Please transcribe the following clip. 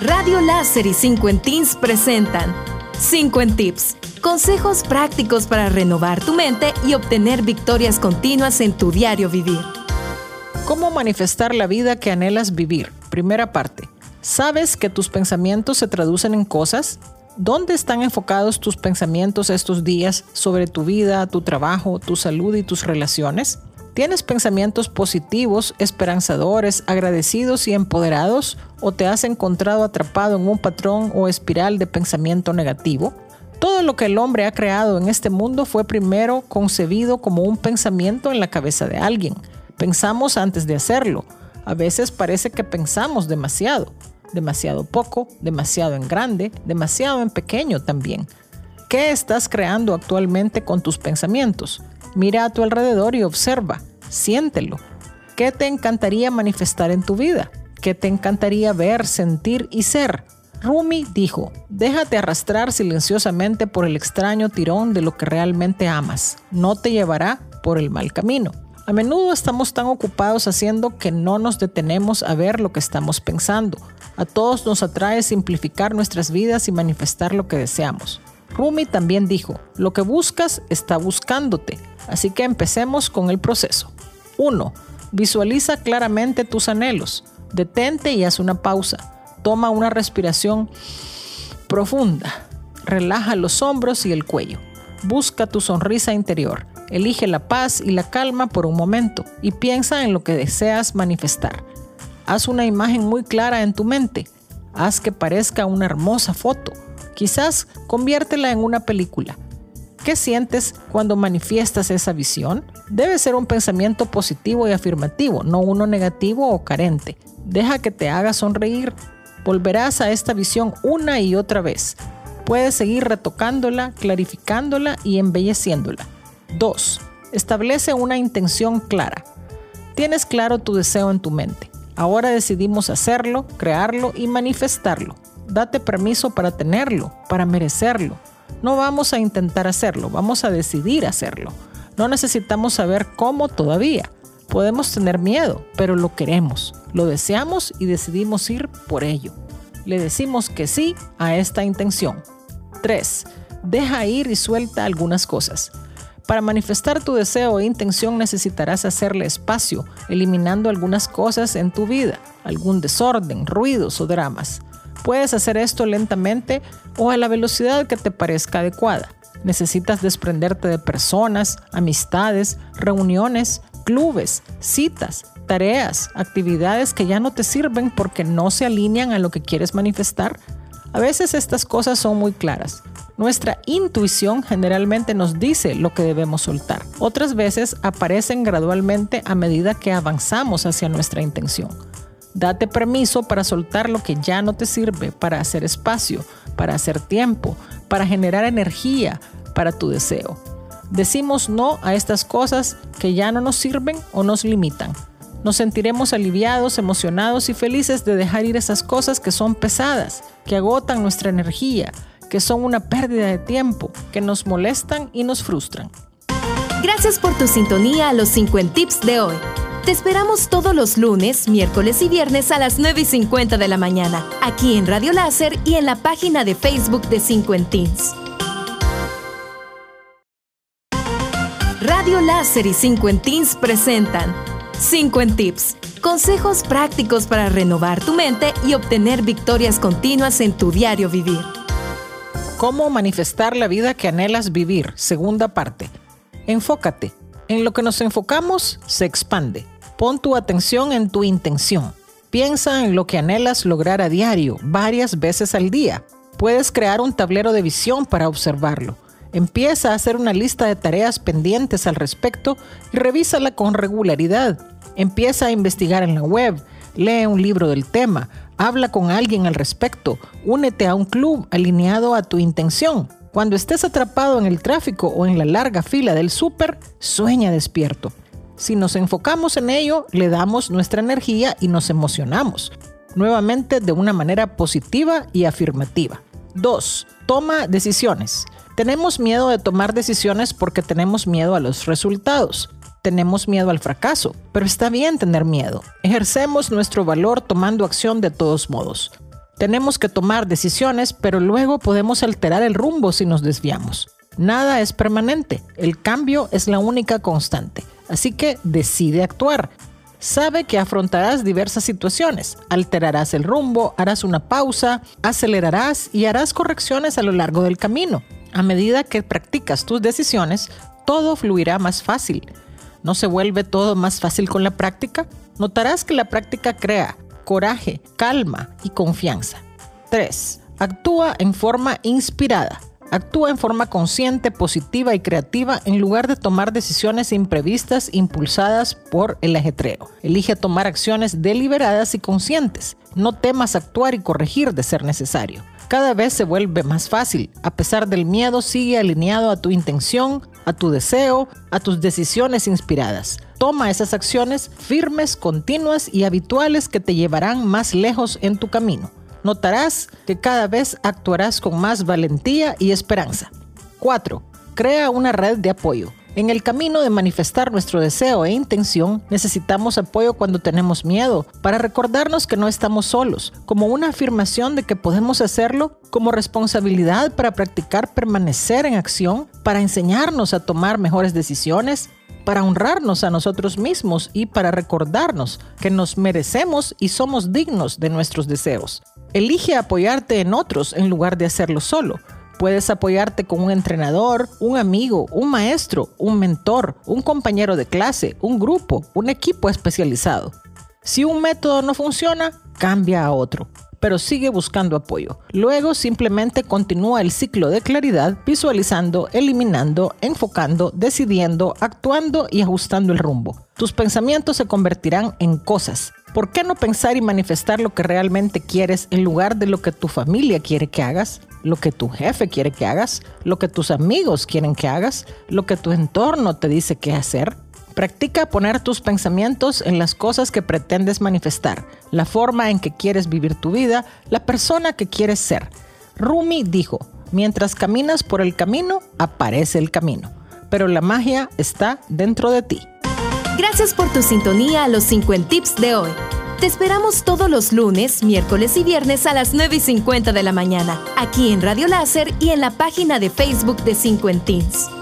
Radio Láser y 5 en Teens presentan 5 en Tips. Consejos prácticos para renovar tu mente y obtener victorias continuas en tu diario vivir. ¿Cómo manifestar la vida que anhelas vivir? Primera parte. ¿Sabes que tus pensamientos se traducen en cosas? ¿Dónde están enfocados tus pensamientos estos días sobre tu vida, tu trabajo, tu salud y tus relaciones? ¿Tienes pensamientos positivos, esperanzadores, agradecidos y empoderados? ¿O te has encontrado atrapado en un patrón o espiral de pensamiento negativo? Todo lo que el hombre ha creado en este mundo fue primero concebido como un pensamiento en la cabeza de alguien. Pensamos antes de hacerlo. A veces parece que pensamos demasiado. Demasiado poco, demasiado en grande, demasiado en pequeño también. ¿Qué estás creando actualmente con tus pensamientos? Mira a tu alrededor y observa, siéntelo. ¿Qué te encantaría manifestar en tu vida? ¿Qué te encantaría ver, sentir y ser? Rumi dijo, déjate arrastrar silenciosamente por el extraño tirón de lo que realmente amas. No te llevará por el mal camino. A menudo estamos tan ocupados haciendo que no nos detenemos a ver lo que estamos pensando. A todos nos atrae simplificar nuestras vidas y manifestar lo que deseamos. Rumi también dijo, lo que buscas está buscándote. Así que empecemos con el proceso. 1. Visualiza claramente tus anhelos. Detente y haz una pausa. Toma una respiración profunda. Relaja los hombros y el cuello. Busca tu sonrisa interior. Elige la paz y la calma por un momento y piensa en lo que deseas manifestar. Haz una imagen muy clara en tu mente. Haz que parezca una hermosa foto. Quizás conviértela en una película. ¿Qué sientes cuando manifiestas esa visión? Debe ser un pensamiento positivo y afirmativo, no uno negativo o carente. Deja que te haga sonreír. Volverás a esta visión una y otra vez. Puedes seguir retocándola, clarificándola y embelleciéndola. 2. Establece una intención clara. Tienes claro tu deseo en tu mente. Ahora decidimos hacerlo, crearlo y manifestarlo. Date permiso para tenerlo, para merecerlo, no vamos a intentar hacerlo, vamos a decidir hacerlo. No necesitamos saber cómo todavía. Podemos tener miedo, pero lo queremos, lo deseamos y decidimos ir por ello. Le decimos que sí a esta intención. 3. Deja ir y suelta algunas cosas. Para manifestar tu deseo e intención necesitarás hacerle espacio, eliminando algunas cosas en tu vida, algún desorden, ruidos o dramas. Puedes hacer esto lentamente o a la velocidad que te parezca adecuada. Necesitas desprenderte de personas, amistades, reuniones, clubes, citas, tareas, actividades que ya no te sirven porque no se alinean a lo que quieres manifestar. A veces estas cosas son muy claras. Nuestra intuición generalmente nos dice lo que debemos soltar. Otras veces aparecen gradualmente a medida que avanzamos hacia nuestra intención. Date permiso para soltar lo que ya no te sirve, para hacer espacio, para hacer tiempo, para generar energía para tu deseo. Decimos no a estas cosas que ya no nos sirven o nos limitan. Nos sentiremos aliviados, emocionados y felices de dejar ir esas cosas que son pesadas, que agotan nuestra energía, que son una pérdida de tiempo, que nos molestan y nos frustran. Gracias por tu sintonía a los 50 tips de hoy. Te esperamos todos los lunes, miércoles y viernes a las 9 y 50 de la mañana, aquí en Radio Láser y en la página de Facebook de 5 en Teens. Radio Láser y 5 en Teens presentan 5 en Tips. Consejos prácticos para renovar tu mente y obtener victorias continuas en tu diario vivir. ¿Cómo manifestar la vida que anhelas vivir? Segunda parte. Enfócate. En lo que nos enfocamos se expande. Pon tu atención en tu intención. Piensa en lo que anhelas lograr a diario, varias veces al día. Puedes crear un tablero de visión para observarlo. Empieza a hacer una lista de tareas pendientes al respecto y revísala con regularidad. Empieza a investigar en la web, lee un libro del tema, habla con alguien al respecto, únete a un club alineado a tu intención. Cuando estés atrapado en el tráfico o en la larga fila del súper, sueña despierto. Si nos enfocamos en ello, le damos nuestra energía y nos emocionamos, nuevamente de una manera positiva y afirmativa. 2. Toma decisiones. Tenemos miedo de tomar decisiones porque tenemos miedo a los resultados. Tenemos miedo al fracaso, pero está bien tener miedo. Ejercemos nuestro valor tomando acción de todos modos. Tenemos que tomar decisiones, pero luego podemos alterar el rumbo si nos desviamos. Nada es permanente, el cambio es la única constante. Así que decide actuar. Sabe que afrontarás diversas situaciones, alterarás el rumbo, harás una pausa, acelerarás y harás correcciones a lo largo del camino. A medida que practicas tus decisiones, todo fluirá más fácil. ¿No se vuelve todo más fácil con la práctica? Notarás que la práctica crea coraje, calma y confianza. 3. Actúa en forma inspirada. Actúa en forma consciente, positiva y creativa en lugar de tomar decisiones imprevistas impulsadas por el ajetreo. Elige tomar acciones deliberadas y conscientes. No temas actuar y corregir de ser necesario. Cada vez se vuelve más fácil. A pesar del miedo, sigue alineado a tu intención, a tu deseo, a tus decisiones inspiradas. Toma esas acciones firmes, continuas y habituales que te llevarán más lejos en tu camino notarás que cada vez actuarás con más valentía y esperanza. 4. Crea una red de apoyo. En el camino de manifestar nuestro deseo e intención, necesitamos apoyo cuando tenemos miedo, para recordarnos que no estamos solos, como una afirmación de que podemos hacerlo, como responsabilidad para practicar permanecer en acción, para enseñarnos a tomar mejores decisiones, para honrarnos a nosotros mismos y para recordarnos que nos merecemos y somos dignos de nuestros deseos. Elige apoyarte en otros en lugar de hacerlo solo. Puedes apoyarte con un entrenador, un amigo, un maestro, un mentor, un compañero de clase, un grupo, un equipo especializado. Si un método no funciona, cambia a otro, pero sigue buscando apoyo. Luego simplemente continúa el ciclo de claridad visualizando, eliminando, enfocando, decidiendo, actuando y ajustando el rumbo. Tus pensamientos se convertirán en cosas ¿Por qué no pensar y manifestar lo que realmente quieres en lugar de lo que tu familia quiere que hagas, lo que tu jefe quiere que hagas, lo que tus amigos quieren que hagas, lo que tu entorno te dice que hacer? Practica poner tus pensamientos en las cosas que pretendes manifestar, la forma en que quieres vivir tu vida, la persona que quieres ser. Rumi dijo, mientras caminas por el camino, aparece el camino, pero la magia está dentro de ti. Gracias por tu sintonía a los 50 tips de hoy. Te esperamos todos los lunes, miércoles y viernes a las 9 y 50 de la mañana, aquí en Radio Láser y en la página de Facebook de 50 Teens.